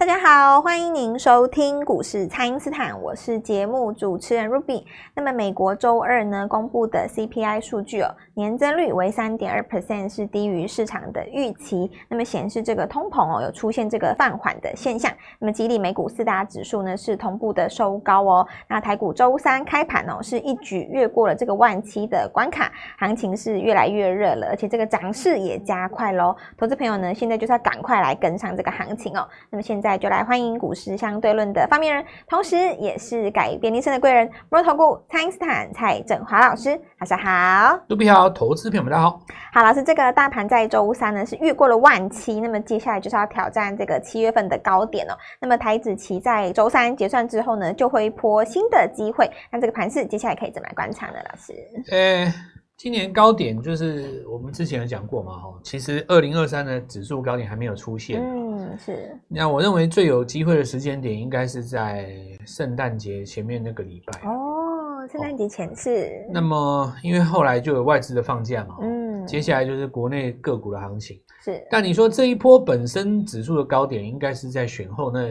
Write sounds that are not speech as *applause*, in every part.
大家好，欢迎您收听股市蔡因斯坦，我是节目主持人 Ruby。那么美国周二呢公布的 CPI 数据哦，年增率为三点二 percent，是低于市场的预期。那么显示这个通膨哦有出现这个放缓的现象。那么激励美股四大指数呢是同步的收高哦。那台股周三开盘哦是一举越过了这个万七的关卡，行情是越来越热了，而且这个涨势也加快喽。投资朋友呢现在就是要赶快来跟上这个行情哦。那么现在。就来欢迎股市相对论的发明人，同时也是改变人生的贵人——摩尔投顾蔡因斯坦蔡振华老师，大家好。卢比好，投资朋友们大家好。好，老师，这个大盘在周三呢是越过了万七，那么接下来就是要挑战这个七月份的高点哦。那么台子期在周三结算之后呢，就会破新的机会。那这个盘势接下来可以怎么来观察呢？老师？欸今年高点就是我们之前有讲过嘛，哈，其实二零二三的指数高点还没有出现。嗯，是。那我认为最有机会的时间点应该是在圣诞节前面那个礼拜。哦，圣诞节前是。那么，因为后来就有外资的放假嘛，嗯，接下来就是国内个股的行情。是。但你说这一波本身指数的高点应该是在选后那。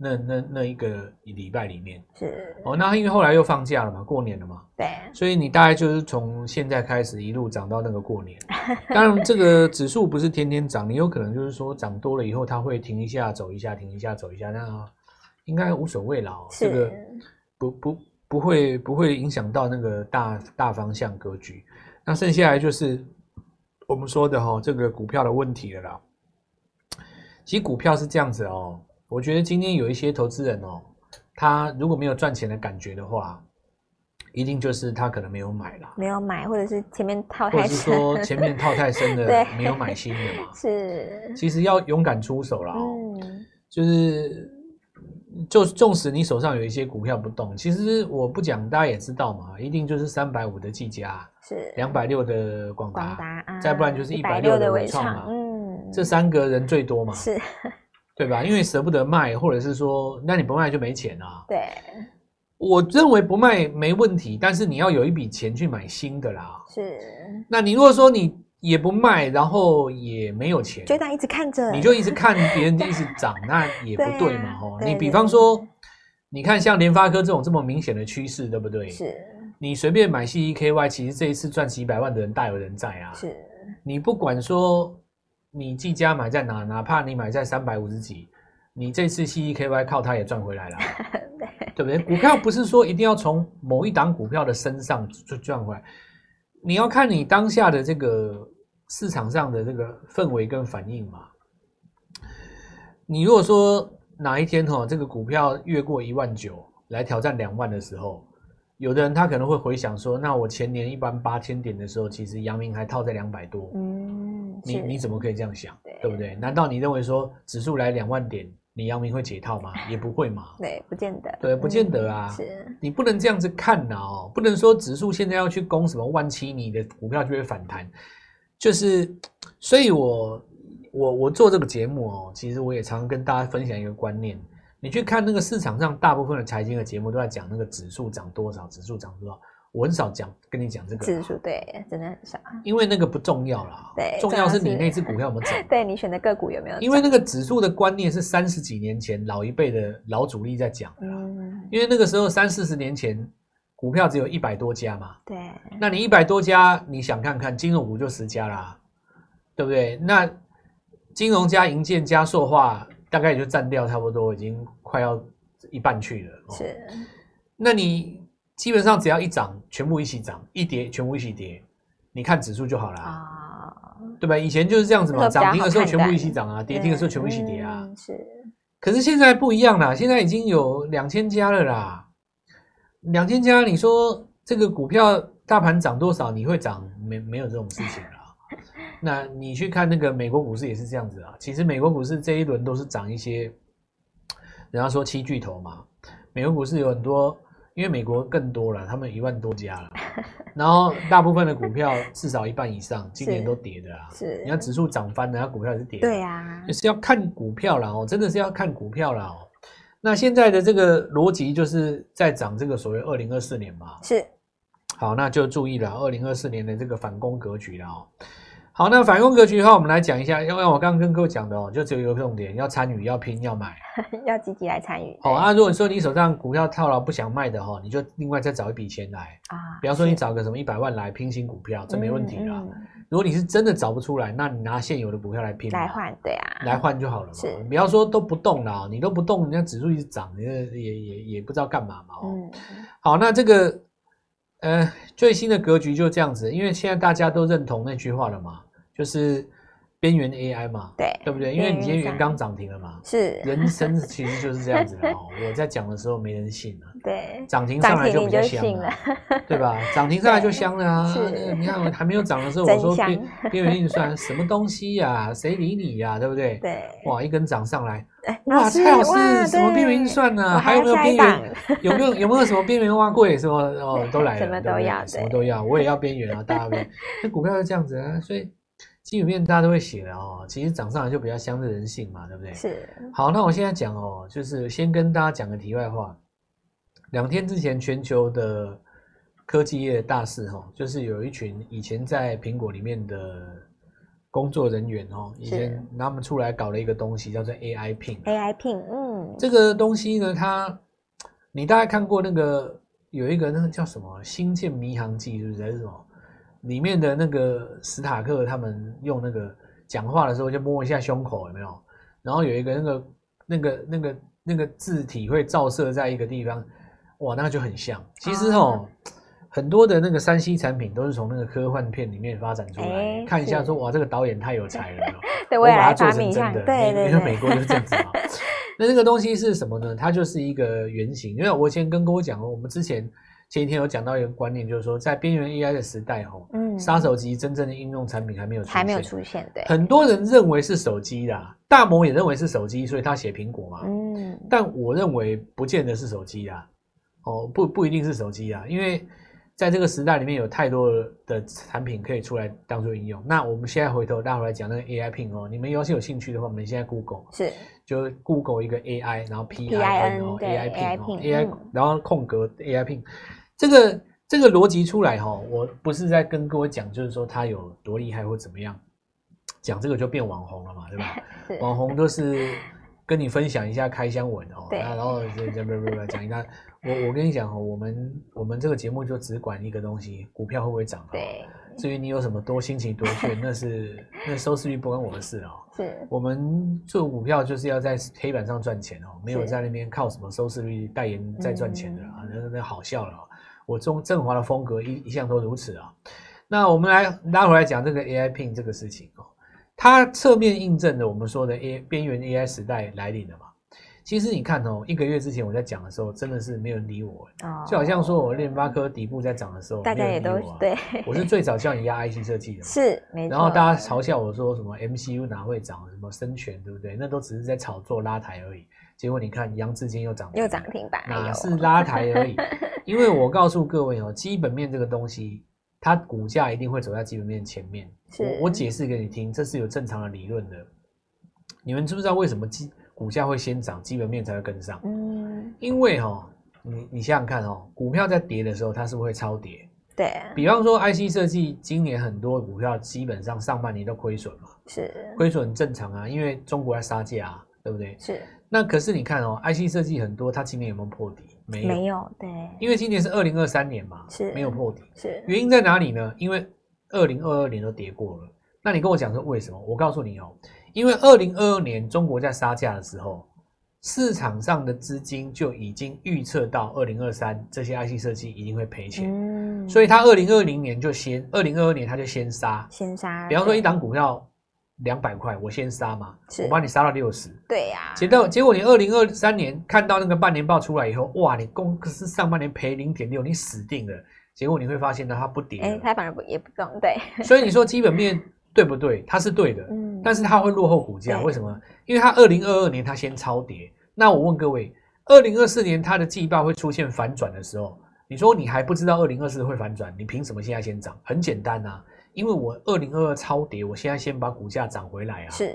那那那一个礼拜里面是哦，那因为后来又放假了嘛，过年了嘛，对，所以你大概就是从现在开始一路涨到那个过年。当然，这个指数不是天天涨，你有可能就是说涨多了以后，它会停一下走一下，停一下走一下，那应该无所谓了。这个不不不会不会影响到那个大大方向格局。那剩下来就是我们说的哈，这个股票的问题了啦。其实股票是这样子哦。我觉得今天有一些投资人哦，他如果没有赚钱的感觉的话，一定就是他可能没有买啦，没有买，或者是前面套太深，或者是说前面套太深的，*laughs* 没有买新的嘛。*laughs* 是，其实要勇敢出手啦。嗯，就是就纵使你手上有一些股票不动，其实我不讲，大家也知道嘛，一定就是三百五的技嘉，是两百六的广达，广达啊，再不然就是一百六的伟创嘛，嗯，这三个人最多嘛，是。*laughs* 对吧？因为舍不得卖，或者是说，那你不卖就没钱啊。对，我认为不卖没问题，但是你要有一笔钱去买新的啦。是。那你如果说你也不卖，然后也没有钱，就当一直看着，你就一直看别人一直涨，那也不对嘛。吼，你比方说，你看像联发科这种这么明显的趋势，对不对？是。你随便买 CEKY，其实这一次赚几百万的人大有人在啊。是。你不管说。你技嘉买在哪？哪怕你买在三百五十几，你这次 CEKY 靠它也赚回来了，*laughs* 对，对不对？股票不是说一定要从某一档股票的身上就赚回来，你要看你当下的这个市场上的这个氛围跟反应嘛。你如果说哪一天哈，这个股票越过一万九来挑战两万的时候，有的人他可能会回想说，那我前年一般八千点的时候，其实阳明还套在两百多，嗯。你你怎么可以这样想，对，对不对？难道你认为说指数来两万点，你阳明会解套吗？也不会嘛。*laughs* 对，不见得。对，不见得啊。嗯、是，你不能这样子看呐哦，不能说指数现在要去攻什么万七，你的股票就会反弹。就是，所以我我我做这个节目哦，其实我也常常跟大家分享一个观念，你去看那个市场上大部分的财经的节目都在讲那个指数涨多少，指数涨多少。我很少讲跟你讲这个指数，对，真的很少，因为那个不重要啦。对，重要是你那只股票有没有涨？*laughs* 对，你选的个股有没有？因为那个指数的观念是三十几年前老一辈的老主力在讲的。嗯，因为那个时候三四十年前股票只有一百多家嘛。对，那你一百多家，你想看看金融股就十家啦，对不对？那金融加银建加塑化，大概也就占掉差不多，已经快要一半去了。是，那你。基本上只要一涨，全部一起涨；一跌，全部一起跌。你看指数就好了啊，对吧？以前就是这样子嘛，涨停的时候全部一起涨啊，跌停的时候全部一起跌啊。是。可是现在不一样了，现在已经有两千家了啦。两千家，你说这个股票大盘涨多少，你会涨？没没有这种事情啦。那你去看那个美国股市也是这样子啊。其实美国股市这一轮都是涨一些，人家说七巨头嘛，美国股市有很多。因为美国更多了，他们一万多家了，*laughs* 然后大部分的股票至少一半以上今年都跌的啊。是，你看指数涨翻了，然后股票也是跌的。对呀，就是要看股票了哦，真的是要看股票了哦。那现在的这个逻辑就是在涨这个所谓二零二四年嘛。是。好，那就注意了，二零二四年的这个反攻格局了哦。好，那反攻格局的话，我们来讲一下。因为我刚刚跟各位讲的哦，就只有一个重点，要参与，要拼，要买，*laughs* 要积极来参与。好啊，如果说你手上股票套牢不想卖的哈，你就另外再找一笔钱来啊。比方说你找个什么一百万来拼新股票，这没问题啦。嗯嗯、如果你是真的找不出来，那你拿现有的股票来拼，来换，对啊，来换就好了嘛。是，比方说都不动了，你都不动，人家指数一直涨，你也也也不知道干嘛嘛。嗯，好，那这个呃最新的格局就这样子，因为现在大家都认同那句话了嘛。就是边缘 AI 嘛，对，对不对？因为你今天元刚涨停了嘛，是人生其实就是这样子的哦。*laughs* 我在讲的时候没人信了，对，涨停上来就比较香了，对吧？*laughs* 涨停上来就香了啊！你看我还没有涨的时候，我说边边缘运算什么东西呀？*laughs* 谁理你呀？对不对？对，哇，一根涨上来，哇，蔡老师什么边缘运算呢？还有没有边缘？有没有有没有什么边缘挖柜？什么哦都来了，什么都要，什么都要，我也要边缘啊！大家边，那股票是这样子啊，所以。基本面大家都会写的哦，其实涨上来就比较相对人性嘛，对不对？是。好，那我现在讲哦，就是先跟大家讲个题外话。两天之前，全球的科技业大事哈，就是有一群以前在苹果里面的工作人员哦，以前他们出来搞了一个东西，叫做 AI Pin。AI Pin，嗯，这个东西呢，它你大概看过那个有一个那个叫什么《星舰迷航记》是不是？还是什么？里面的那个史塔克，他们用那个讲话的时候就摸一下胸口，有没有？然后有一个那个那个那个那个字体会照射在一个地方，哇，那个就很像。其实哦，啊、很多的那个三 C 产品都是从那个科幻片里面发展出来。欸、看一下说，哇，这个导演太有才了，*laughs* 对我把它做成真的。对对对，因为美国就是这样子嘛。*laughs* 那这个东西是什么呢？它就是一个原型。因为我以前跟各位讲过，我们之前。前几天有讲到一个观念，就是说在边缘 AI 的时代，吼，嗯，杀手级真正的应用产品还没有出现，还没有出现，对。很多人认为是手机啦，大摩也认为是手机，所以他写苹果嘛，嗯。但我认为不见得是手机啊，哦，不不一定是手机啊，因为在这个时代里面有太多的产品可以出来当做应用。那我们现在回头大家来讲那个 AI Pin 哦，你们要是有兴趣的话，我们现在 Google 是，就 Google 一个 AI，然后 P I N 哦，AI Pin 哦，AI，然后空格 AI Pin。这个这个逻辑出来哈，我不是在跟各位讲，就是说他有多厉害或怎么样，讲这个就变网红了嘛，对吧？*laughs* 是网红都是跟你分享一下开箱文哦，对然后不不不不讲一下，*laughs* 我我跟你讲哦，我们我们这个节目就只管一个东西，股票会不会涨？对。至于你有什么多心情多券，*laughs* 那是那收视率不关我的事哦。是，我们做股票就是要在黑板上赚钱哦，没有在那边靠什么收视率代言在赚钱的啊，那那好笑了。哦我中正华的风格一一向都如此啊。那我们来拉回来讲这个 AI Pin 这个事情哦，它侧面印证了我们说的 A 边缘 AI 时代来临了嘛。其实你看哦，一个月之前我在讲的时候，真的是没有人理我，就好像说我联发科底部在涨的时候，大家也都对，我是最早叫你压 IC 设计的，*laughs* 是没错。然后大家嘲笑我说什么 MCU 哪会涨，什么生权对不对？那都只是在炒作拉抬而已。结果你看，杨志坚又涨，又涨停板，哪是拉抬而已？因为我告诉各位哦，基本面这个东西，它股价一定会走在基本面前面。是我我解释给你听，这是有正常的理论的。你们知不知道为什么基股价会先涨，基本面才会跟上？嗯，因为哈、哦，你你想想看哦，股票在跌的时候，它是不是会超跌？对、啊。比方说，IC 设计今年很多股票基本上上半年都亏损嘛，是亏损很正常啊，因为中国在杀价、啊，对不对？是。那可是你看哦，IC 设计很多，它今年有没有破底？没有，没有，对，因为今年是二零二三年嘛，是没有破底，是原因在哪里呢？因为二零二二年都跌过了。那你跟我讲说为什么？我告诉你哦，因为二零二二年中国在杀价的时候，市场上的资金就已经预测到二零二三这些 IC 设计一定会赔钱，嗯，所以他二零二零年就先，二零二二年他就先杀，先杀，比方说一档股票。两百块，我先杀嘛，我帮你杀到六十，对呀、啊。结到结果你二零二三年看到那个半年报出来以后，哇，你公司上半年赔零点六，你死定了。结果你会发现呢，它不跌，哎，它反而不也不动，对。所以你说基本面对不对？它是对的，嗯，但是它会落后股价，对为什么？因为它二零二二年它先超跌。那我问各位，二零二四年它的季报会出现反转的时候，你说你还不知道二零二四会反转，你凭什么现在先涨？很简单呐、啊。因为我二零二二超跌，我现在先把股价涨回来啊！是，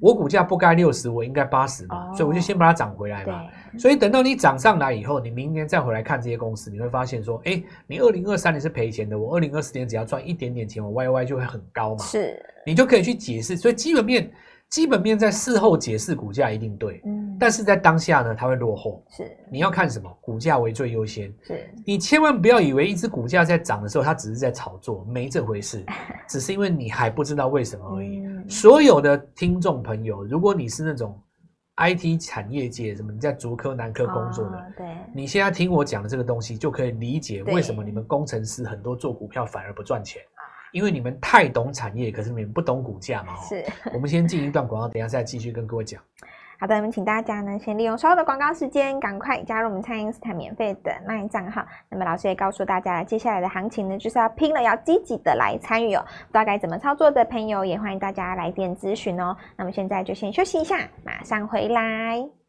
我股价不该六十，我应该八十嘛，所以我就先把它涨回来嘛。所以等到你涨上来以后，你明年再回来看这些公司，你会发现说，哎，你二零二三年是赔钱的，我二零二四年只要赚一点点钱，我 Y Y 就会很高嘛。是，你就可以去解释。所以基本面。基本面在事后解释股价一定对，嗯，但是在当下呢，它会落后。是，你要看什么？股价为最优先。是，你千万不要以为一只股价在涨的时候，它只是在炒作，没这回事，*laughs* 只是因为你还不知道为什么而已。嗯、所有的听众朋友，如果你是那种 IT 产业界什么你在竹科、南科工作的，哦、对，你现在听我讲的这个东西，就可以理解为什么你们工程师很多做股票反而不赚钱。因为你们太懂产业，可是你们不懂股价嘛。是，我们先进一段广告，等一下再继续跟各位讲。好的，那么请大家呢，先利用稍后的广告时间，赶快加入我们蔡因斯坦免费的卖账号。那么老师也告诉大家，接下来的行情呢，就是要拼了，要积极的来参与哦。不知道该怎么操作的朋友，也欢迎大家来电咨询哦。那么现在就先休息一下，马上回来。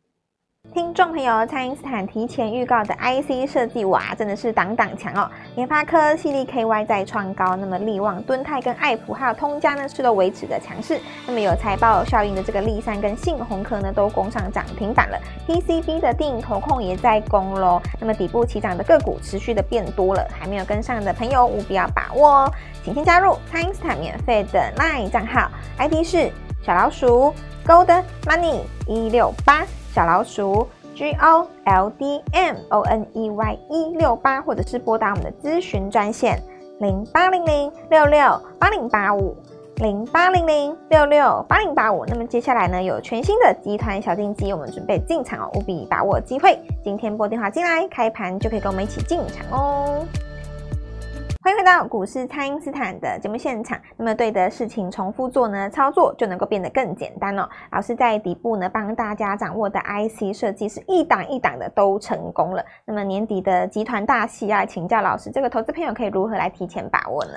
听众朋友，蔡因斯坦提前预告的 IC 设计，哇，真的是挡挡强哦！联发科、CDKY 在创高，那么力旺、敦泰跟爱普还有通家呢，是都维持的强势。那么有财报效应的这个力山跟信紘科呢，都攻上涨停板了。PCB 的定投控也在攻喽。那么底部起涨的个股持续的变多了，还没有跟上的朋友务必要把握哦！请先加入蔡因斯坦免费的 LINE 账号，ID 是小老鼠 Gold Money 一六八。小老鼠 G O L D M O N E Y 一六八，或者是拨打我们的咨询专线零八零零六六八零八五零八零零六六八零八五。那么接下来呢，有全新的集团小金鸡，我们准备进场哦，务必把握机会。今天拨电话进来，开盘就可以跟我们一起进场哦。欢迎回到股市，蔡因斯坦的节目现场。那么对的事情重复做呢，操作就能够变得更简单哦。老师在底部呢，帮大家掌握的 IC 设计是一档一档的都成功了。那么年底的集团大戏，要请教老师，这个投资朋友可以如何来提前把握呢？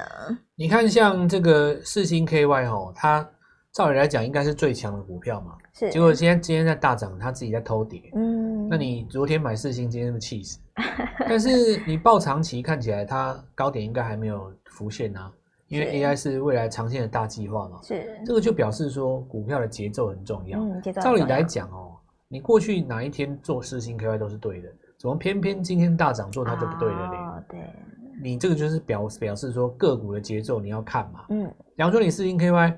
你看，像这个四星 KY 哦，它照理来讲应该是最强的股票嘛，是。结果今天今天在大涨，它自己在偷跌。嗯，那你昨天买四星，今天是气死。但是你报长期看起来，它高点应该还没有浮现啊，因为 AI 是未来长线的大计划嘛。是，这个就表示说股票的节奏很重要。嗯，节奏。照理来讲哦，你过去哪一天做四星 KY 都是对的，怎么偏偏今天大涨做它就不对了呢？哦，对。你这个就是表表示说个股的节奏你要看嘛。嗯。比方说你四星 KY，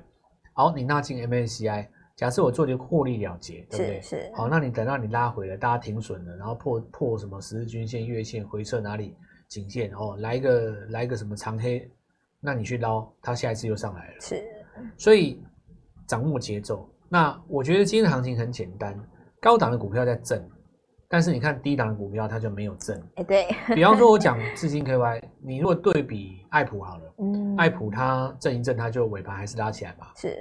好，你纳进 MSCI。假设我做一个获利了结，对不对？是是。好，那你等到你拉回了，大家停损了，然后破破什么十日均线、月线回撤哪里颈线哦，来一个来一个什么长黑，那你去捞，它下一次又上来了。是。所以掌握节奏。那我觉得今天的行情很简单，高档的股票在震，但是你看低档的股票它就没有震。哎，对。*laughs* 比方说，我讲四星 KY，你如果对比爱普好了，嗯，爱普它震一震，它就尾盘还是拉起来吧。是。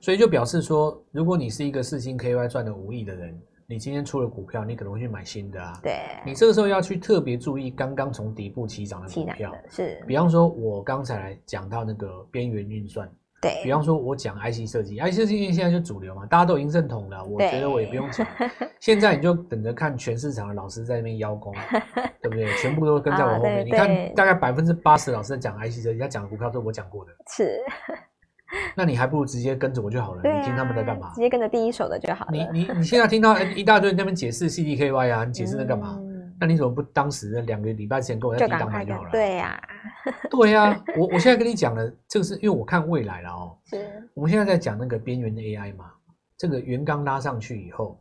所以就表示说，如果你是一个四星 KY 赚了五亿的人，你今天出了股票，你可能会去买新的啊。对。你这个时候要去特别注意刚刚从底部起涨的股票。是。比方说，我刚才讲到那个边缘运算。对。比方说，我讲 IC 设计，IC 设计现在就主流嘛，大家都已经认同了。我觉得我也不用讲。*laughs* 现在你就等着看全市场的老师在那边邀功，*laughs* 对不对？全部都跟在我后面。你看，大概百分之八十老师在讲 IC 设计，他讲的股票都是我讲过的。是。那你还不如直接跟着我就好了。啊、你听他们在干嘛？直接跟着第一手的就好了。你你你现在听到一大堆人在那边解释 CDKY 啊，你解释在干嘛？嗯、那你怎么不当时那两个礼拜前跟我在低档买就好了？对呀，对呀、啊。*laughs* *laughs* 我我现在跟你讲的，这个是因为我看未来了哦。是。我们现在在讲那个边缘的 AI 嘛，这个原钢拉上去以后，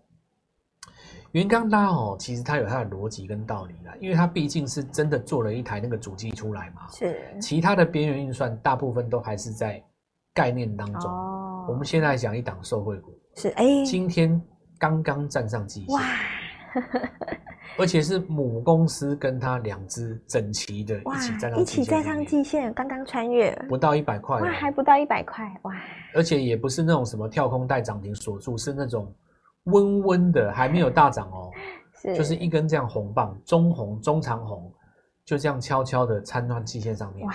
原刚拉哦，其实它有它的逻辑跟道理啦，因为它毕竟是真的做了一台那个主机出来嘛。是。其他的边缘运算大部分都还是在。概念当中，我们现在讲一档受惠股，是哎，今天刚刚站上季线，哇，而且是母公司跟它两只整齐的一起站上，一起站上季线，刚刚穿越，不到一百块，哇，还不到一百块，哇，而且也不是那种什么跳空带涨停锁住，是那种温温的，还没有大涨哦，*laughs* 是，就是一根这样红棒，中红、中长红，就这样悄悄的参到季线上面，哇，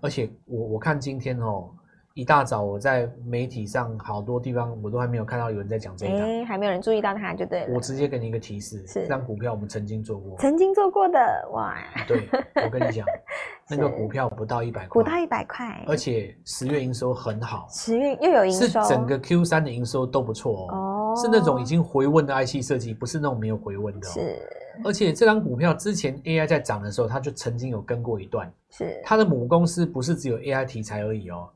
而且我我看今天哦。一大早我在媒体上好多地方我都还没有看到有人在讲这个，哎，还没有人注意到它就对了。我直接给你一个提示，是这张股票我们曾经做过，曾经做过的哇。对，我跟你讲，*laughs* 那个股票不到一百块，不到一百块，而且十月营收很好，十月又有营收，是整个 Q 三的营收都不错哦，哦，是那种已经回温的 IC 设计，不是那种没有回温的，哦。是，而且这张股票之前 AI 在涨的时候，它就曾经有跟过一段，是它的母公司不是只有 AI 题材而已哦。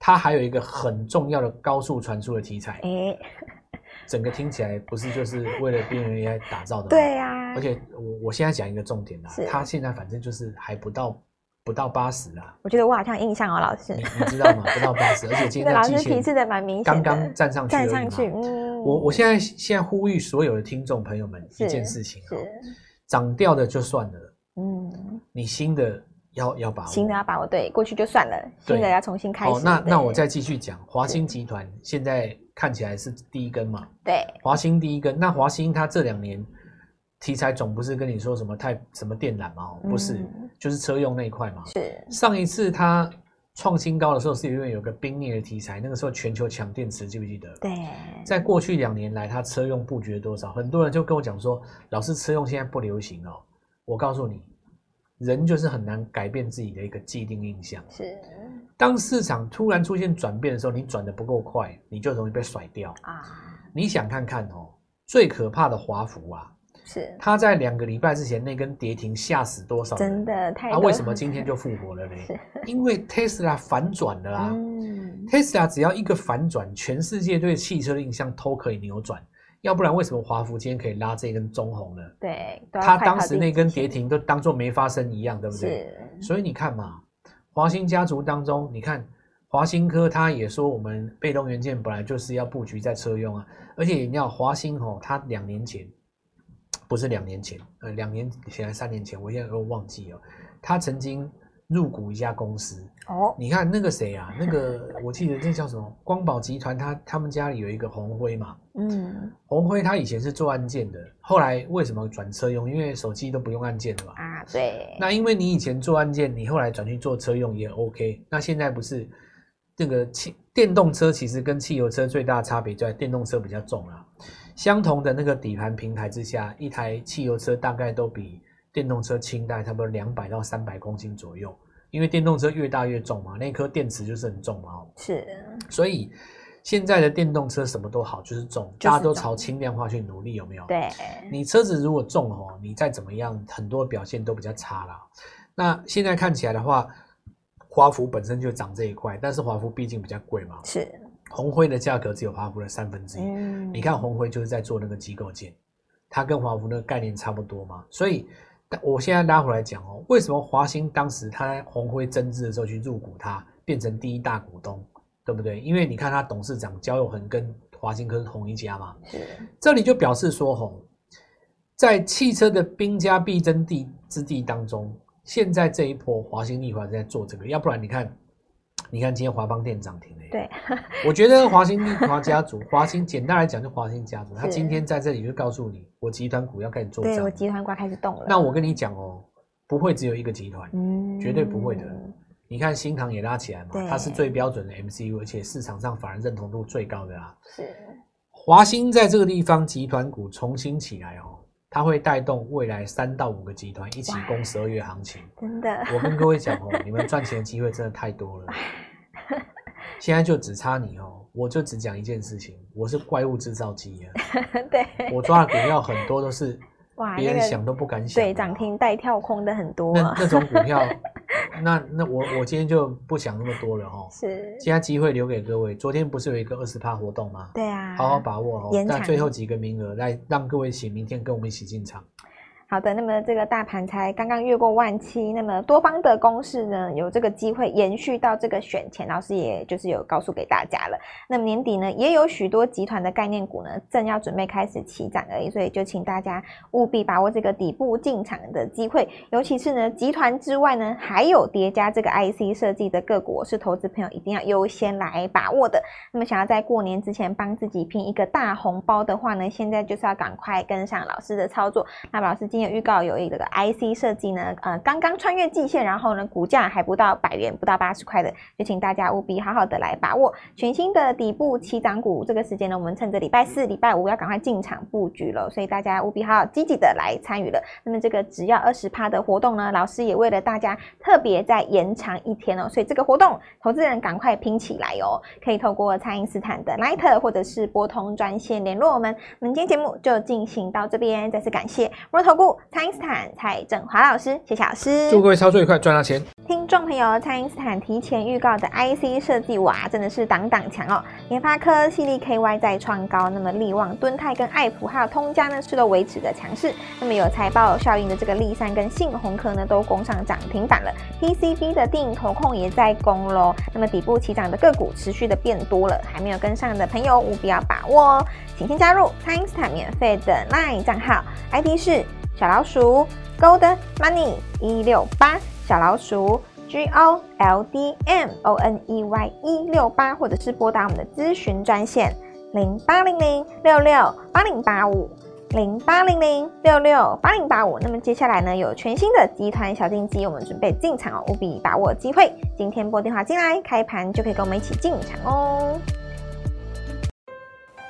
它还有一个很重要的高速传输的题材，哎，整个听起来不是就是为了边缘 AI 打造的吗？对呀。而且我我现在讲一个重点啦，它现在反正就是还不到不到八十啦。我觉得我好像印象哦，老师，你你知道吗？不到八十，*laughs* 而且今天老师提示的蛮明显，刚刚站上去，站上去。嗯，我我现在现在呼吁所有的听众朋友们一件事情啊，涨掉的就算了，嗯，你新的。要要把握，新的要把握，对，过去就算了，新的要重新开始。哦，那那我再继续讲，华兴集团现在看起来是第一根嘛？对，华兴第一根。那华兴它这两年题材总不是跟你说什么太什么电缆嘛？不是，嗯、就是车用那一块嘛。是。上一次它创新高的时候，是因为有个冰灭的题材，那个时候全球抢电池，记不记得？对。在过去两年来，它车用布局了多少？很多人就跟我讲说，老师车用现在不流行哦。我告诉你。人就是很难改变自己的一个既定印象。是，当市场突然出现转变的时候，你转的不够快，你就容易被甩掉啊。你想看看哦，最可怕的华孚啊，是他在两个礼拜之前那根跌停吓死多少人？真的太……他为什么今天就复活了呢？因为 Tesla 反转了啊。特斯拉只要一个反转，全世界对汽车的印象都可以扭转。要不然为什么华孚今天可以拉这根中红呢？对，他当时那根跌停都当做没发生一样，对不对？是。所以你看嘛，华兴家族当中，你看华兴科，他也说我们被动元件本来就是要布局在车用啊，而且你要华兴哦，他两年前不是两年前，呃，两年前还三年前，我现在都忘记了，他曾经。入股一家公司哦，你看那个谁啊？那个我记得那叫什么光宝集团，他他们家里有一个红辉嘛，嗯，红辉他以前是做按键的，后来为什么转车用？因为手机都不用按键了嘛。啊，对。那因为你以前做按键，你后来转去做车用也 OK。那现在不是这个汽电动车其实跟汽油车最大的差别在电动车比较重啊。相同的那个底盘平台之下，一台汽油车大概都比。电动车轻代差不多两百到三百公斤左右，因为电动车越大越重嘛，那颗电池就是很重嘛。是，所以现在的电动车什么都好，就是重，大家都朝轻量化去努力，有没有？对。你车子如果重哦，你再怎么样，很多表现都比较差啦。那现在看起来的话，华孚本身就涨这一块，但是华孚毕竟比较贵嘛。是。红辉的价格只有华孚的三分之一。嗯。你看红辉就是在做那个机构件，它跟华孚那个概念差不多嘛，所以。我现在拉回来讲哦，为什么华兴当时他在红辉增资的时候去入股它，变成第一大股东，对不对？因为你看他董事长焦永恒跟华兴科是同一家嘛，是。这里就表示说吼，在汽车的兵家必争地之地当中，现在这一波华兴力华在做这个，要不然你看。你看今天华邦电涨停了。对，我觉得华兴丽华家族，华兴简单来讲就华兴家族，他今天在这里就告诉你，我集团股要开始做。对，我集团股开始动了。那我跟你讲哦，不会只有一个集团，嗯，绝对不会的。你看新唐也拉起来嘛，它是最标准的 MCU，而且市场上反而认同度最高的啊。是。华兴在这个地方集团股重新起来哦。它会带动未来三到五个集团一起攻十二月行情，真的。我跟各位讲哦，你们赚钱的机会真的太多了。*laughs* 现在就只差你哦，我就只讲一件事情，我是怪物制造机啊。*laughs* 对，我抓的股票很多都是别人想都不敢想，对，涨停带跳空的很多。那那种股票。*laughs* 那那我我今天就不想那么多了哦。是，现在机会留给各位。昨天不是有一个二十趴活动吗？对啊，好好把握哦。那最后几个名额来让各位请明天跟我们一起进场。好的，那么这个大盘才刚刚越过万七，那么多方的攻势呢，有这个机会延续到这个选前，老师也就是有告诉给大家了。那么年底呢，也有许多集团的概念股呢，正要准备开始起涨而已，所以就请大家务必把握这个底部进场的机会，尤其是呢，集团之外呢，还有叠加这个 IC 设计的个股，是投资朋友一定要优先来把握的。那么想要在过年之前帮自己拼一个大红包的话呢，现在就是要赶快跟上老师的操作。那老师今有预告有一个 IC 设计呢，呃，刚刚穿越季线，然后呢，股价还不到百元，不到八十块的，就请大家务必好好的来把握全新的底部起涨股。这个时间呢，我们趁着礼拜四、礼拜五要赶快进场布局了，所以大家务必好好积极的来参与了。那么这个只要二十趴的活动呢，老师也为了大家特别再延长一天哦，所以这个活动投资人赶快拼起来哦，可以透过蔡因斯坦的 Line 或者是拨通专线联络我们。我们今天节目就进行到这边，再次感谢摩投顾蔡因斯坦蔡振华老师，谢谢老师，祝各位操作愉快，赚到钱。听众朋友，蔡因斯坦提前预告的 IC 设计，哇，真的是挡挡强哦！联发科、系利 KY 在创高，那么力旺、敦泰跟爱普还有通家呢，是都维持的强势。那么有财报效应的这个力山跟信鸿科呢，都攻上涨停板了。PCB 的定投控也在攻喽。那么底部起涨的个股持续的变多了，还没有跟上的朋友务必要把握哦！请先加入蔡因斯坦免费的 LINE 账号，ID 是小老鼠 Gold Money 一六八。小老鼠 G O L D M O N E Y 一六八，或者是拨打我们的咨询专线零八零零六六八零八五零八零零六六八零八五。那么接下来呢，有全新的集团小金鸡，我们准备进场哦，务必把握机会。今天拨电话进来，开盘就可以跟我们一起进场哦。